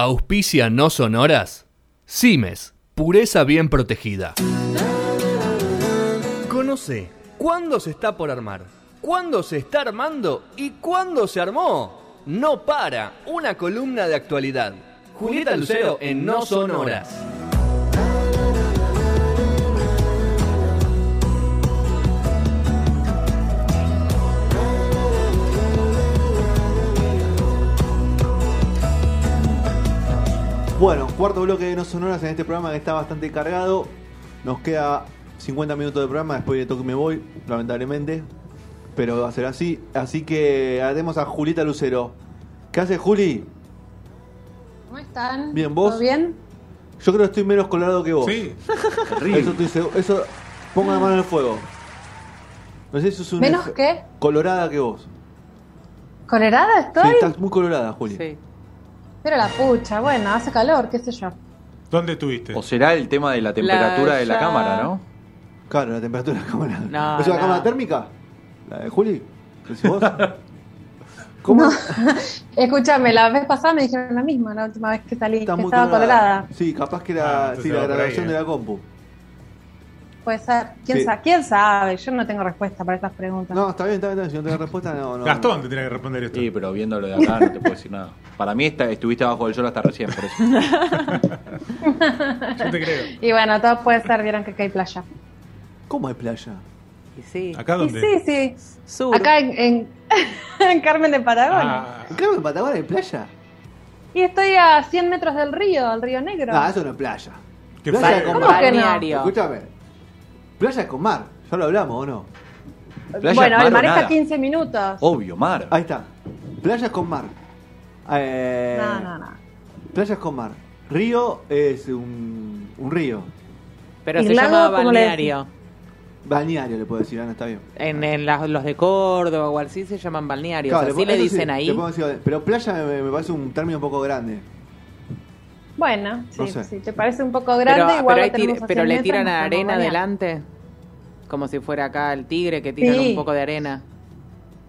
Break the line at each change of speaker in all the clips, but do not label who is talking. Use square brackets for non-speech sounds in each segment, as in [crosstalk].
Auspicia no sonoras. Cimes, pureza bien protegida. Conoce cuándo se está por armar, cuándo se está armando y cuándo se armó. No para, una columna de actualidad. Julieta Lucero en No Sonoras.
Bueno, cuarto bloque de No Sonoras en este programa que está bastante cargado. Nos queda 50 minutos de programa, después de toque me voy, lamentablemente. Pero va a ser así. Así que haremos a Julieta Lucero. ¿Qué hace Juli?
¿Cómo están?
Bien, ¿vos?
¿Todo bien?
Yo creo que estoy menos colorado que vos.
Sí. [laughs]
Eso, estoy seguro- eso pongo la mano en el fuego. No sé si eso es un
¿Menos qué?
Colorada que vos.
¿Colorada estoy?
Sí, estás muy colorada, Juli.
Sí.
Pero la pucha, bueno, hace calor, qué sé yo.
¿Dónde estuviste?
O será el tema de la temperatura de la cámara, ¿no?
Claro, la temperatura de la cámara.
No,
¿Es una
no.
cámara térmica? ¿La de Juli? ¿Decís vos? [laughs] ¿Cómo? [laughs]
Escúchame, la vez pasada me dijeron lo mismo, la última vez que salí,
Está
que
muy
estaba colorada.
Sí, capaz que
Ah,
era
entonces
sí, la
va por ahí,
grabación
eh.
de la compu.
Puede ser. ¿Quién,
Sí.
sa- ¿Quién sabe? Yo no tengo respuesta para estas preguntas.
No, está bien, está bien. está bien. Si no tenés respuesta, no, no.
Gastón te tiene que responder esto.
Sí, pero viéndolo de acá no te puedo decir nada. Para mí está, estuviste abajo del sol hasta recién, por eso. [laughs]
Yo te creo.
Y bueno, todo puede ser, vieron que acá hay playa.
¿Cómo hay playa?
Y sí.
¿Acá
Y
dónde?
sí, sí.
Sur.
Acá en, en, [laughs] en Carmen de Patagonia.
Ah,
¿En Carmen Patagonia hay playa?
Y estoy a 100 metros del río, del río Negro.
Ah, eso no es playa.
qué
playa
feo.
con
¿Cómo
mar.
que no?
Balneario.
Escúchame. Playa es con mar. Ya lo hablamos, ¿o no?
Playa,
bueno,
mar
el
o
mar está
nada.
a 15 minutos.
Obvio, mar.
Ahí está. Playa es con mar. Eh,
No, no, no.
Playa es con mar. Río es un, un río.
Pero
¿Y
se
lago,
llama
cómo le
balneario.
Balneario le puedo decir, Ana, está bien.
En, en las- los de Córdoba o así se llaman balnearios.
Claro,
así le
eso sí,
dicen ahí.
le podemos decir, pero playa me, me parece un término un poco grande.
Bueno, sí,
No sé.
si te parece un poco grande,
pero
igual
pero,
lo
hay tir-
tenemos a
pero
100
le
metros,
tiran
nos podemos
arena
bañar.
adelante. Como si fuera acá el tigre que tiran
Sí.
un poco de arena.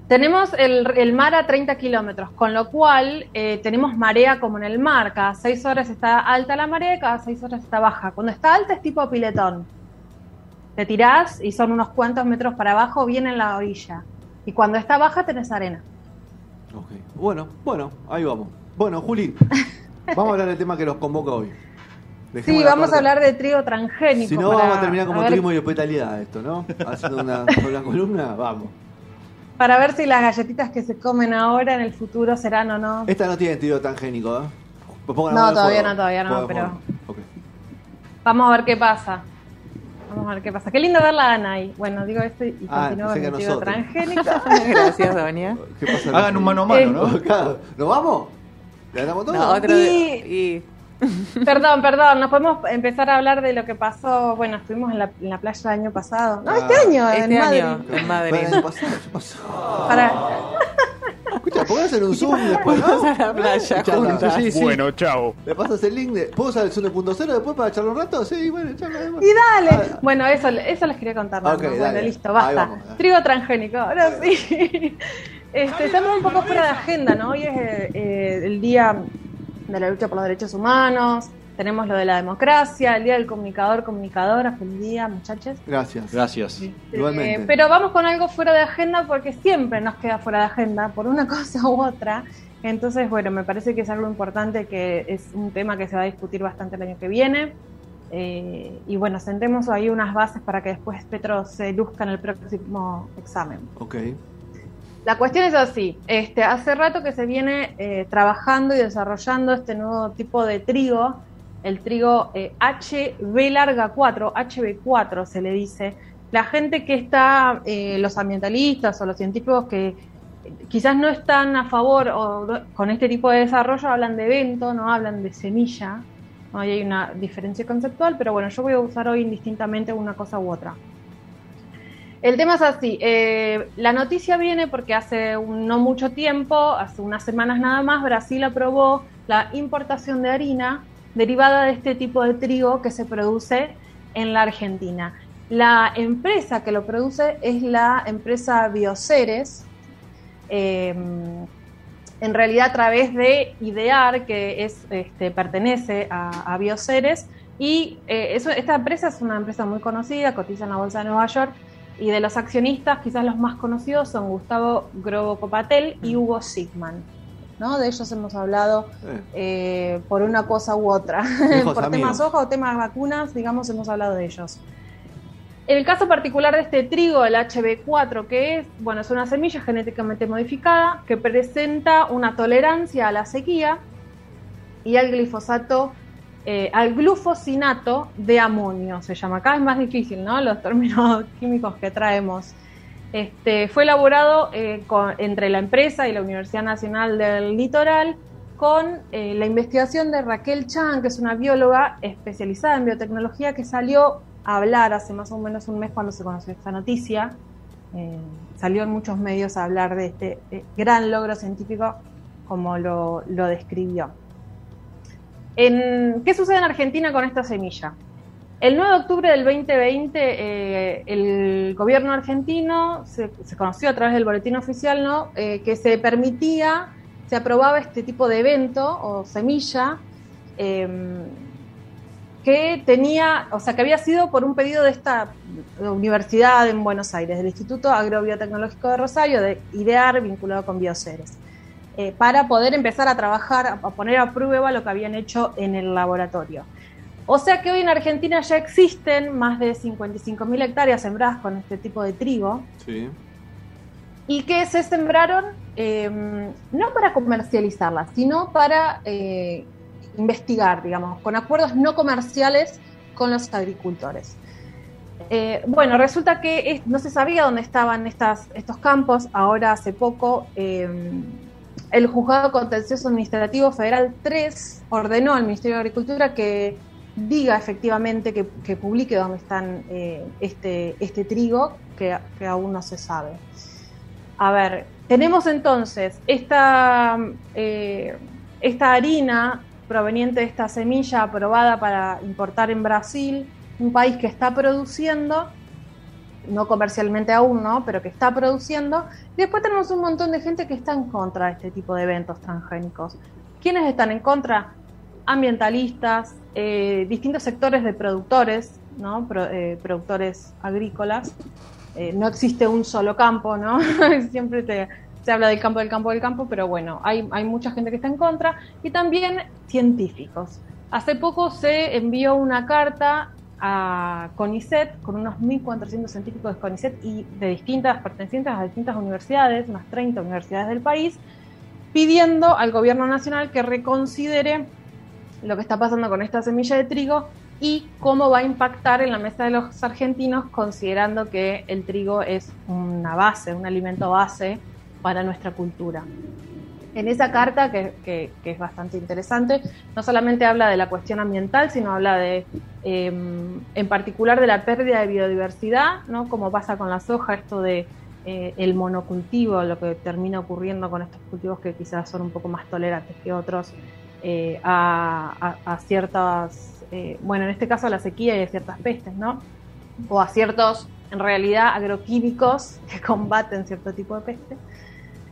Tenemos el, el mar a 30 kilómetros, con lo cual eh, tenemos marea como en el mar. Cada 6 horas está alta la marea, cada 6 horas está baja. Cuando está alta es tipo piletón. Te tirás y son unos cuantos metros para abajo, bien en la orilla. Y cuando está baja tenés arena.
Ok. Bueno, bueno, ahí vamos. Bueno, Juli, [laughs] vamos a hablar del tema que nos convoca hoy. Dejemos
Sí, vamos
parte-
a hablar de trigo transgénico.
Si no,
para-
vamos a terminar como trimo y hospitalidad esto, ¿no? Haciendo una columna, vamos.
Para ver si las galletitas que se comen ahora en el futuro serán o no.
Esta no tiene tiro tangénico, ¿eh? Pues pongan
No, todavía no, todavía no, pero-. Vamos a ver qué pasa. Vamos a ver qué pasa. Qué lindo verla a Ana ahí. Bueno, digo esto y
Ah,
continúo con el
nosotros.
transgénico. [laughs] [laughs]
Gracias, doña.
¿Qué pasa?
Hagan un mano a mano,
Eh,
¿no?
¿Nos vamos? ¿Le damos todo?
No, otro
Y-
de- y- [laughs]
Perdón, perdón, nos podemos empezar a hablar de lo que pasó. Bueno, estuvimos en la, en la playa el año pasado. No,
Ah,
este año,
este
en Madrid.
año en Madrid.
Bueno, ¿qué pasó? ¿Qué pasó?
Para...
Escucha, ¿podés hacer un [laughs] zoom después, no?
A la playa juntas.
Sí, sí.
Bueno, chao.
¿Le pasas el link de. ¿Puedo usar el zoom de punto cero después para charlar un rato? Sí, bueno, además.
Y dale.
Ah,
Bueno, eso, eso les quería contar.
dale.
Bueno, listo, basta.
vamos.
Trigo transgénico, ahora sí. [laughs] Este, estamos un poco fuera de agenda, ¿no? Hoy es eh, el día de la lucha por los derechos humanos. Tenemos lo de la democracia, el día del comunicador, comunicadora. Feliz día, muchachos.
Gracias.
Gracias.
Igualmente.
Eh, pero vamos con algo fuera de agenda porque siempre nos queda fuera de agenda por una [laughs] cosa u otra. Entonces, bueno, me parece que es algo importante que es un tema que se va a discutir bastante el año que viene. Eh, y bueno, sentemos ahí unas bases para que después Petro se luzca en el próximo examen.
Ok.
La cuestión es así, este, hace rato que se viene eh, trabajando y desarrollando este nuevo tipo de trigo, el trigo eh, HB larga 4, HB4 se le dice. La gente que está, eh, los ambientalistas o los científicos que eh, quizás no están a favor o con este tipo de desarrollo hablan de evento, no hablan de semilla. Ahí hay una diferencia conceptual, pero bueno, yo voy a usar hoy indistintamente una cosa u otra. El tema es así, eh, la noticia viene porque hace no mucho tiempo, hace unas semanas nada más, Brasil aprobó la importación de harina derivada de este tipo de trigo que se produce en la Argentina. La empresa que lo produce es la empresa Bioceres. eh, en realidad a través de Idear, que es, este, pertenece a, a Bioceres, y eh, esta empresa es una empresa muy conocida, cotiza en la Bolsa de Nueva York, y de los accionistas quizás los más conocidos son Gustavo Grobo Copatel y Hugo Sigman. ¿no? De ellos hemos hablado
Eh,
por una cosa u otra. [laughs] Por
amigos.
temas soja o temas vacunas, digamos, hemos hablado de ellos. En el caso particular de este trigo, el HB4, que es, bueno, es una semilla genéticamente modificada que presenta una tolerancia a la sequía y al glifosato, eh, al glufosinato de amonio, se llama. Acá es más difícil, ¿no? Los términos [laughs] químicos que traemos. Este, fue elaborado eh, entre la empresa y la Universidad Nacional del Litoral con eh, la investigación de Raquel Chan, que es una bióloga especializada en biotecnología que salió a hablar hace más o menos un mes cuando se conoció esta noticia. Salió en muchos medios a hablar de este gran logro científico como lo, lo describió. En- ¿Qué sucede en Argentina con esta semilla? El 9 de octubre del 2020, eh, el gobierno argentino se, conoció a través del boletín oficial. Eh, que se permitía, se aprobaba este tipo de evento o semilla eh, que tenía, o sea, que había sido por un pedido de esta universidad en Buenos Aires, del Instituto Agrobiotecnológico de Rosario, de IDEAR, vinculado con Bioceres, eh, para poder empezar a trabajar, a poner a prueba lo que habían hecho en el laboratorio. O sea que hoy en Argentina ya existen más de 55.000 hectáreas sembradas con este tipo de trigo
sí.
y que se sembraron eh, no para comercializarlas, sino para eh, investigar, digamos, con acuerdos no comerciales con los agricultores. Eh, bueno, resulta que no se sabía dónde estaban estas, estos campos. Ahora, hace poco, eh, el Juzgado Contencioso Administrativo Federal 3 ordenó al Ministerio de Agricultura que diga efectivamente, que, que publique dónde están eh, este, este trigo, que, que aún no se sabe. A ver, tenemos entonces esta, eh, esta harina proveniente de esta semilla aprobada para importar en Brasil, un país que está produciendo, no comercialmente aún, ¿no? Pero que está produciendo. Y después tenemos un montón de gente que está en contra de este tipo de eventos transgénicos. ¿Quiénes están en contra? Ambientalistas, eh, distintos sectores de productores, ¿no? Eh, productores agrícolas. Eh, no existe un solo campo, ¿no? [laughs] Siempre te- se habla del campo, del campo, del campo, pero bueno, hay, hay mucha gente que está en contra y también científicos. Hace poco se envió una carta a CONICET con unos 1.400 científicos de CONICET y de distintas, pertenecientes a distintas universidades, unas 30 universidades del país, pidiendo al gobierno nacional que reconsidere lo que está pasando con esta semilla de trigo y cómo va a impactar en la mesa de los argentinos, considerando que el trigo es una base, un alimento base para nuestra cultura. En esa carta, que, es bastante interesante, no solamente habla de la cuestión ambiental, sino habla de, eh, en particular, de la pérdida de biodiversidad, ¿no? Como pasa con la soja, esto de eh, el monocultivo, lo que termina ocurriendo con estos cultivos que quizás son un poco más tolerantes que otros eh, a, a- a ciertas, eh, bueno, en este caso a la sequía y a ciertas pestes, ¿no? O a ciertos, en realidad, agroquímicos que combaten cierto tipo de peste.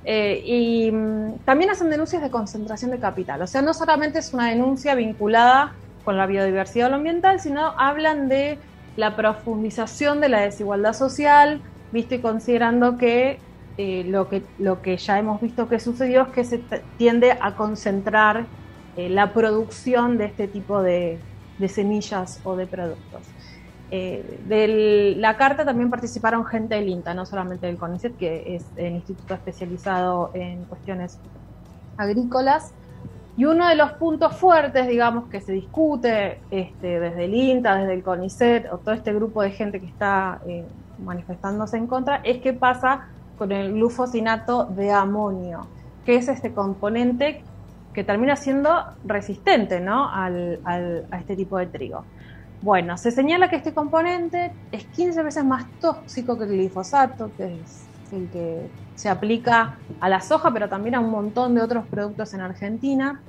Eh, y mm, también hacen denuncias de concentración de capital. O sea, no solamente es una denuncia vinculada con la biodiversidad o lo ambiental, sino hablan de la profundización de la desigualdad social, visto y considerando que, eh, lo que lo que ya hemos visto que sucedió es que se tiende a concentrar eh, la producción de este tipo de, de semillas o de productos. Eh, de la carta también participaron gente del INTA, no solamente del CONICET, que es el instituto especializado en cuestiones agrícolas. Y uno de los puntos fuertes, digamos, que se discute este, desde el INTA, desde el CONICET, o todo este grupo de gente que está eh, manifestándose en contra, es qué pasa con el glufosinato de amonio, que es este componente que termina siendo resistente ¿no? al, a este tipo de trigo. Bueno, se señala que este componente es 15 veces más tóxico que el glifosato, que es el que se aplica a la soja, pero también a un montón de otros productos en Argentina.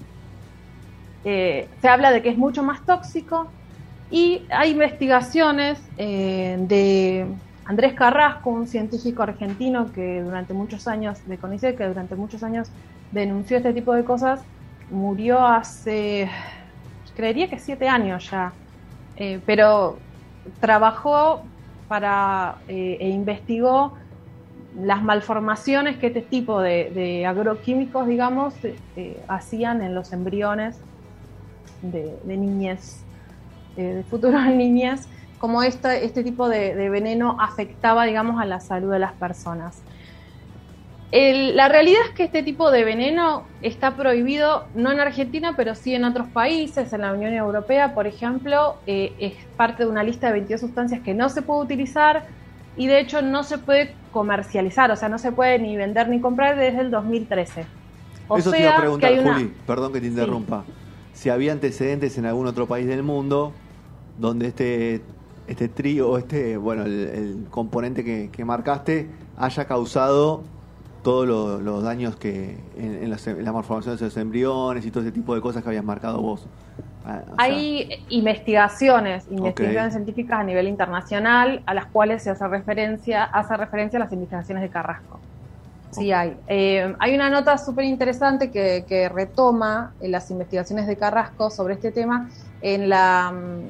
Eh, se habla de que es mucho más tóxico y hay investigaciones eh, de Andrés Carrasco, un científico argentino que durante muchos años, de CONICET, que durante muchos años denunció este tipo de cosas, murió hace, creería que siete años ya, Eh, pero trabajó para eh, e investigó las malformaciones que este tipo de, agroquímicos, digamos, eh, hacían en los embriones de, niñez, de futuras [laughs] niñez, cómo esta- este tipo de, de veneno afectaba, digamos, a la salud de las personas. El- la realidad es que este tipo de veneno está prohibido no en Argentina, pero sí en otros países, en la Unión Europea, por ejemplo, eh, es parte de una lista de 22 sustancias que no se puede utilizar y de hecho no se puede comercializar, o sea, no se puede ni vender ni comprar desde el 2013. O
Eso te
sea,
iba a preguntar,
una-
Juli, perdón que te interrumpa. Si había antecedentes en algún otro país del mundo donde este este trío, este, bueno, el, el componente que, que marcaste haya causado todos lo- los daños que en, en las, en malformaciones de los embriones y todo ese tipo de cosas que habías marcado vos. Ah, o sea,
Hay investigaciones, investigaciones científicas a nivel internacional a las cuales se hace referencia, hace referencia a las investigaciones de Carrasco. Sí hay. Eh, hay una nota súper interesante que, que retoma eh, las investigaciones de Carrasco sobre este tema en la, mm,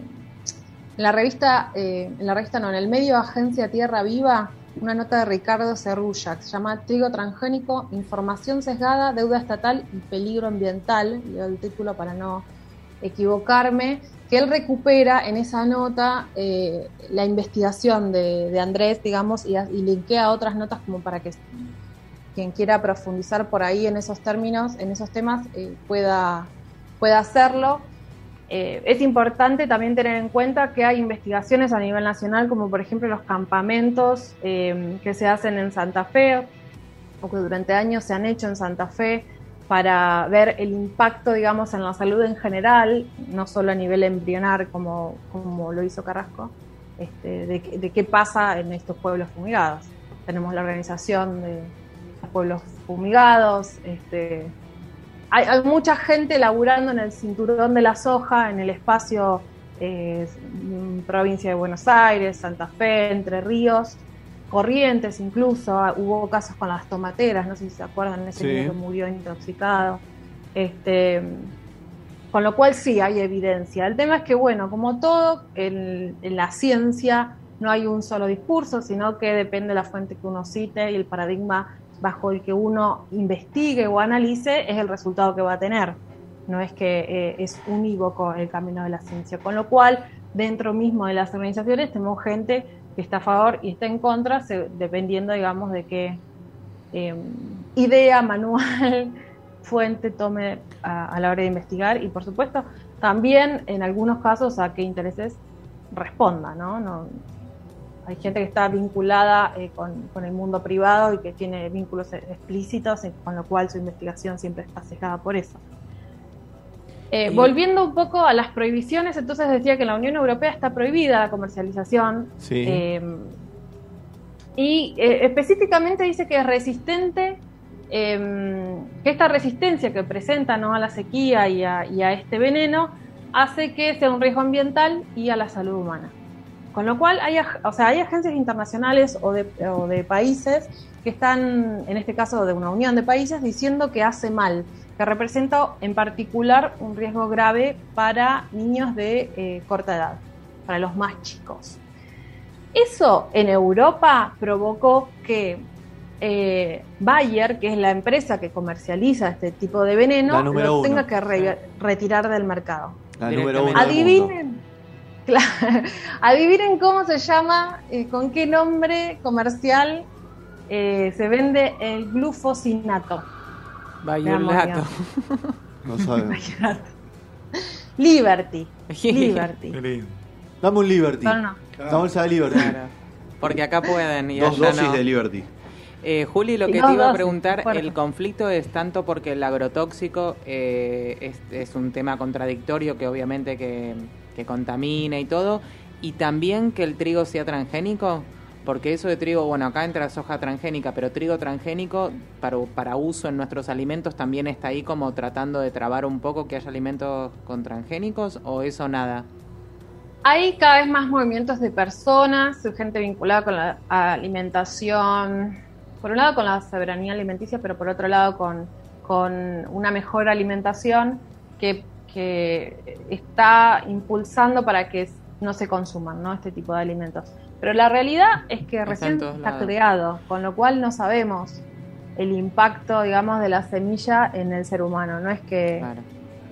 en la revista, eh, en la revista no, en el medio Agencia Tierra Viva, una nota de Ricardo Cerrulla que se llama Trigo transgénico, información sesgada, deuda estatal y peligro ambiental, leo el título para no equivocarme, que él recupera en esa nota eh, la investigación de, Andrés, digamos, y, y linkea otras notas como para que quien quiera profundizar por ahí en esos términos, en esos temas, eh, pueda, pueda hacerlo. Eh, es importante también tener en cuenta que hay investigaciones a nivel nacional, como por ejemplo los campamentos eh, que se hacen en Santa Fe, o que durante años se han hecho en Santa Fe, para ver el impacto, digamos, en la salud en general, no solo a nivel embrionar como, como lo hizo Carrasco, este, de qué pasa en estos pueblos fumigados. Tenemos la organización de los pueblos fumigados, este, hay, hay mucha gente laburando en el cinturón de la soja, en el espacio eh, provincia de Buenos Aires, Santa Fe, Entre Ríos, Corrientes incluso, ah, hubo casos con las tomateras, no sé si se acuerdan, ese
Sí.
niño que murió intoxicado. Este, con lo cual sí hay evidencia. El tema es que, bueno, como todo, en, en la ciencia no hay un solo discurso, sino que depende de la fuente que uno cite y el paradigma bajo el que uno investigue o analice es el resultado que va a tener. No es que eh, es unívoco el camino de la ciencia. Con lo cual, dentro mismo de las organizaciones tenemos gente que está a favor y está en contra, dependiendo, digamos, de qué eh, idea, manual, [laughs] fuente tome a, la hora de investigar y, por supuesto, también en algunos casos a qué intereses responda, no hay gente que está vinculada eh, con, con el mundo privado y que tiene vínculos eh, explícitos, eh, con lo cual su investigación siempre está sesgada por eso. Eh, volviendo un poco a las prohibiciones, entonces decía que en la Unión Europea está prohibida la comercialización
Sí.
eh, y específicamente dice que es resistente, eh, que esta resistencia que presenta ¿no? a la sequía y a, y a este veneno hace que sea un riesgo ambiental y a la salud humana. Con lo cual, hay, o sea, hay agencias internacionales o de, o de países que están, en este caso de una unión de países, diciendo que hace mal, que representa en particular un riesgo grave para niños de eh, corta edad, para los más chicos. Eso en Europa provocó que eh, Bayer, que es la empresa que comercializa este tipo de veneno, lo tenga que re- retirar del mercado.
La número uno
Directamente.
del mundo.
Adivinen, claro, adivinen cómo se llama, eh, con qué nombre comercial eh, se vende el glufosinato.
Bayulato.
No sabemos. [laughs]
Liberty. [laughs] Liberty.
Dame un Liberty.
No, no.
Una bolsa de Liberty.
Claro. Porque acá pueden y
Dos
allá
dosis
no.
de Liberty.
Eh, Juli, lo que te iba a preguntar, el conflicto es tanto porque el agrotóxico eh, es, es un tema contradictorio que obviamente que, que contamina y todo, y también que el trigo sea transgénico, porque eso de trigo, bueno, acá entra soja transgénica, pero trigo transgénico para, para uso en nuestros alimentos también está ahí como tratando de trabar un poco que haya alimentos con transgénicos, o eso nada.
Hay cada vez más movimientos de personas, gente vinculada con la alimentación, por un lado con la soberanía alimenticia, pero por otro lado con, con una mejor alimentación que, que está impulsando para que no se consuman ¿no? este tipo de alimentos. Pero la realidad es que
Está
recién está creado, con lo cual no sabemos el impacto, digamos, de la semilla en el ser humano. No es que
Claro.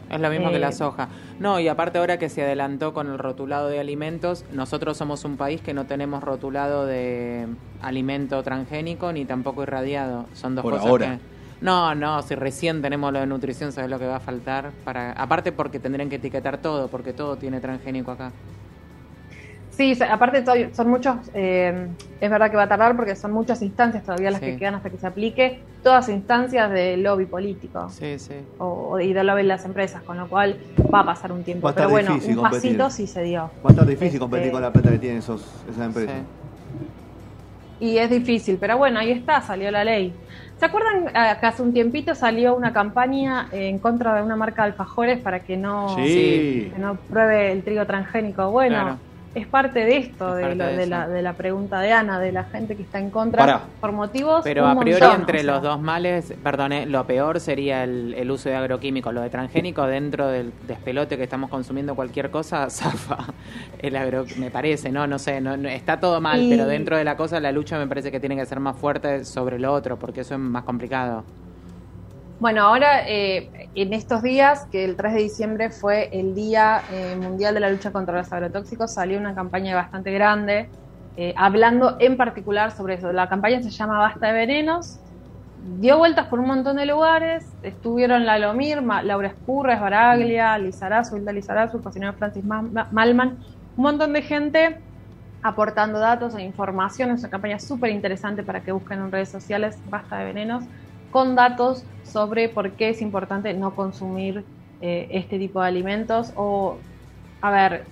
Es lo mismo que
Eh,
la soja. No, y aparte ahora que se adelantó con el rotulado de alimentos, nosotros somos un país que no tenemos rotulado de alimento transgénico ni tampoco irradiado. Son dos
Por
cosas
ahora.
que... No, no, si recién tenemos lo de nutrición, ¿sabes lo que va a faltar? para Aparte porque tendrían que etiquetar todo, porque todo tiene transgénico acá.
Sí, aparte son muchos, eh, es verdad que va a tardar porque son muchas instancias todavía las
Sí.
que quedan hasta que se aplique, todas instancias de lobby político
Sí, sí.
o, y de lobby de las empresas, con lo cual va a pasar un tiempo. Pero bueno, un
competir.
pasito sí se dio.
Va a estar difícil
Este,
competir con la plata que tienen esos, esas empresas.
sí.
Y es difícil, pero bueno, ahí está, salió la ley. ¿Se acuerdan eh, que hace un tiempito salió una campaña en contra de una marca de alfajores para que no,
Sí.
que no pruebe el trigo transgénico? Bueno,
Claro.
Es parte de esto,
Es
de, lo-
de
la, de la pregunta de Ana, de la gente que está en contra
Pará.
por motivos.
Pero
un
a priori
montón,
entre
o sea.
los dos males, perdón, eh, lo peor sería el, el uso de agroquímicos. Lo de transgénico dentro del despelote que estamos consumiendo cualquier cosa, [laughs] zafa. El agro, me parece, ¿no? No sé, no, no- está todo mal,
Y-
pero dentro de la cosa la lucha me parece que tiene que ser más fuerte sobre lo otro, porque eso es más complicado.
Bueno, ahora eh, en estos días, que el 3 de diciembre fue el Día eh, Mundial de la Lucha contra los Agrotóxicos, salió una campaña bastante grande eh, hablando en particular sobre eso. La campaña se llama Basta de Venenos, dio vueltas por un montón de lugares, estuvieron la Lomir, Ma- Laura Escurres, Baraglia, Lizarazu, Hilda Lizarazu, el cocinero Francis Ma- Ma- Malman, un montón de gente aportando datos e información. Es una campaña súper interesante para que busquen en redes sociales Basta de Venenos con datos sobre por qué es importante no consumir eh, este tipo de alimentos o, a ver,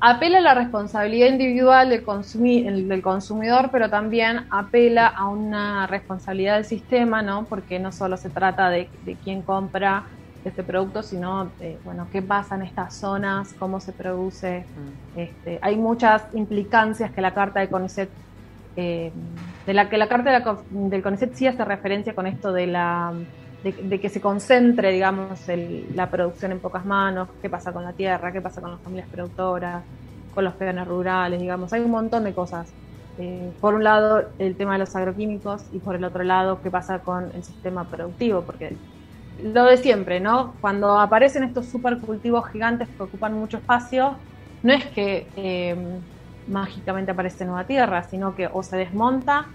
apela a la responsabilidad individual del, consumi- el- del consumidor, pero también apela a una responsabilidad del sistema, ¿no? Porque no solo se trata de, de quién compra este producto, sino, bueno, qué pasa en estas zonas, cómo se produce, este, hay muchas implicancias que la carta de CONICET, eh, de la que la carta de la del CONICET sí hace referencia con esto de la de, que se concentre, digamos, la producción en pocas manos, qué pasa con la tierra, qué pasa con las familias productoras, con los peones rurales, digamos, hay un montón de cosas. Eh, por un lado, el tema de los agroquímicos y por el otro lado, qué pasa con el sistema productivo, porque lo de siempre, ¿no? Cuando aparecen estos supercultivos gigantes que ocupan mucho espacio, no es que eh, mágicamente aparece nueva tierra, sino que o se desmonta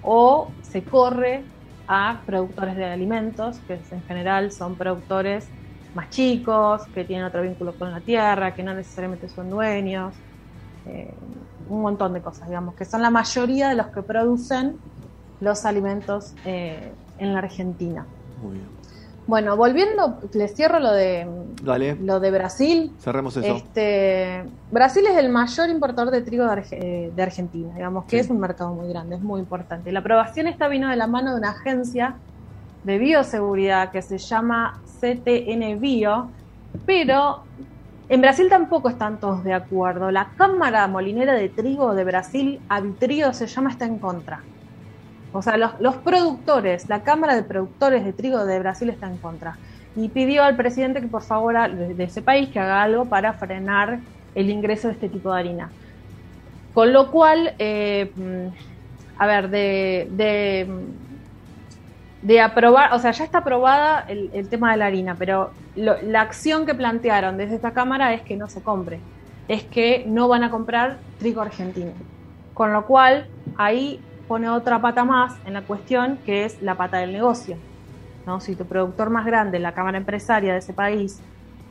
o se corre a productores de alimentos, que en general son productores más chicos, que tienen otro vínculo con la tierra, que no necesariamente son dueños, eh, un montón de cosas, digamos, que son la mayoría de los que producen los alimentos eh, en la Argentina.
Muy bien.
Bueno, volviendo, les cierro lo de
Dale,
lo de Brasil.
cerremos eso.
Este, Brasil es el mayor importador de trigo de, Arge- eh, de Argentina, digamos que
Sí.
es un mercado muy grande, es muy importante. La aprobación esta vino de la mano de una agencia de bioseguridad que se llama CTN Bio, pero en Brasil tampoco están todos de acuerdo. La Cámara Molinera de Trigo de Brasil, Avitrio se llama, está en contra. O sea, los, productores, la Cámara de Productores de Trigo de Brasil está en contra. Y pidió al presidente que por favor de, ese país que haga algo para frenar el ingreso de este tipo de harina. Con lo cual, eh, mm, a ver, de, de, aprobar, o sea, ya está aprobada el, tema de la harina, pero la acción que plantearon desde esta Cámara es que no se compre, es que no van a comprar trigo argentino. Con lo cual, ahí pone otra pata más en la cuestión, que es la pata del negocio. ¿no? Si tu productor más grande, la cámara empresaria de ese país,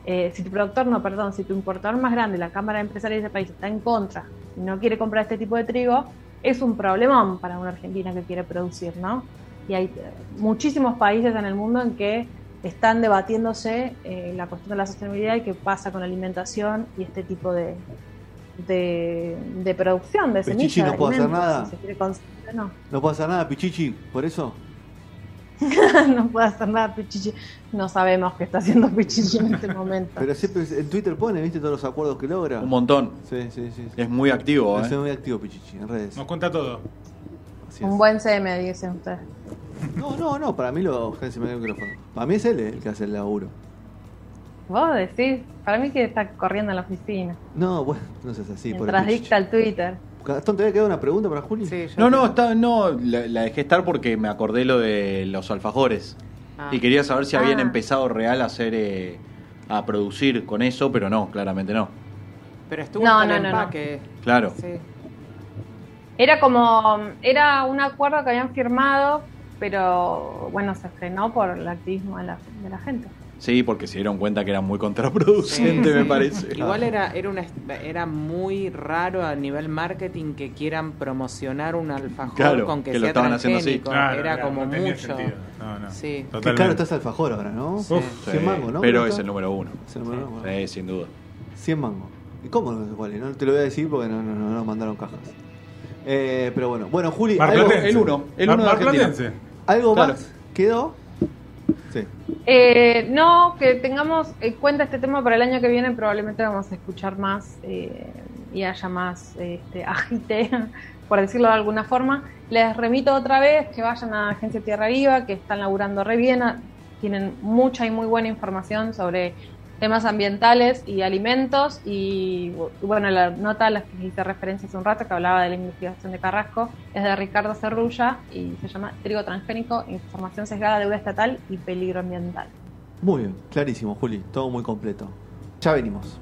eh, si tu productor, no, perdón, si tu importador más grande, la cámara empresaria de ese país está en contra y no quiere comprar este tipo de trigo, es un problemón para una Argentina que quiere producir, ¿no? Y hay eh, muchísimos países en el mundo en que están debatiéndose eh, la cuestión de la sostenibilidad y qué pasa con la alimentación y este tipo de, de, de producción de semillas.
no
de
puede hacer nada.
si no.
No pasa nada, Pichichi, por eso. [laughs]
no puede hacer nada Pichichi. No sabemos qué está haciendo Pichichi en este momento.
Pero siempre en Twitter pone, ¿viste todos los acuerdos que logra?
Un montón.
Sí, sí, sí. sí.
Es muy activo,
Es
¿eh?
muy activo Pichichi en redes.
Nos cuenta todo.
Así es.
Un buen CM, dicen ustedes.
No, no, no, para mí lo. el. Para mí es él el que hace el laburo.
Vos decís, para mí que está corriendo en la oficina.
No, bueno, no seas así. por
mientras dicta el Twitter.
Gastón, ¿te había quedado una pregunta para Juli?
Sí,
No, no, está, no la, la dejé estar porque me acordé lo de los alfajores.
Ah.
Y quería saber si habían
Ah.
empezado real a hacer, eh, a producir con eso, pero no, claramente no.
Pero estuvo
No,
hasta
no,
el
no, no.
empaque.
Claro.
Sí.
Era como, era un acuerdo que habían firmado, pero bueno, se frenó por el activismo de la, de la gente.
Sí, porque se dieron cuenta que era muy contraproducente,
Sí,
me
sí.
parece.
Igual era, era, una, era muy raro a nivel marketing que quieran promocionar un alfajor
Claro,
con que,
que lo
sea
estaban haciendo así.
Claro,
era
claro,
como
no
mucho.
No, no.
Sí.
Qué caro está ese alfajor ahora, ¿no?
Sí.
Uf.
100 mangos, ¿no?
Pero
¿Cuánto
es el número uno.
Es el número uno.
Sí, sin duda.
100 mangos. ¿Y cómo no? No te lo voy a decir porque no, no, no nos mandaron cajas. Eh, pero bueno, bueno, Juli, ¿algo,
el uno, el uno de Argentina.
Algo
Claro.
más quedó? Sí.
Eh, no, que tengamos en cuenta este tema para el año que viene, probablemente vamos a escuchar más eh, y haya más este, agite, [laughs] por decirlo de alguna forma. Les remito otra vez que vayan a Agencia Tierra Viva, que están laburando re bien, tienen mucha y muy buena información sobre temas ambientales y alimentos y bu- bueno, la nota a la que hice referencia hace un rato que hablaba de la investigación de Carrasco es de Ricardo Cerrulla y se llama Trigo Transgénico, Información Sesgada, Deuda Estatal y Peligro Ambiental.
Muy bien, clarísimo, Juli. Todo muy completo. Ya venimos.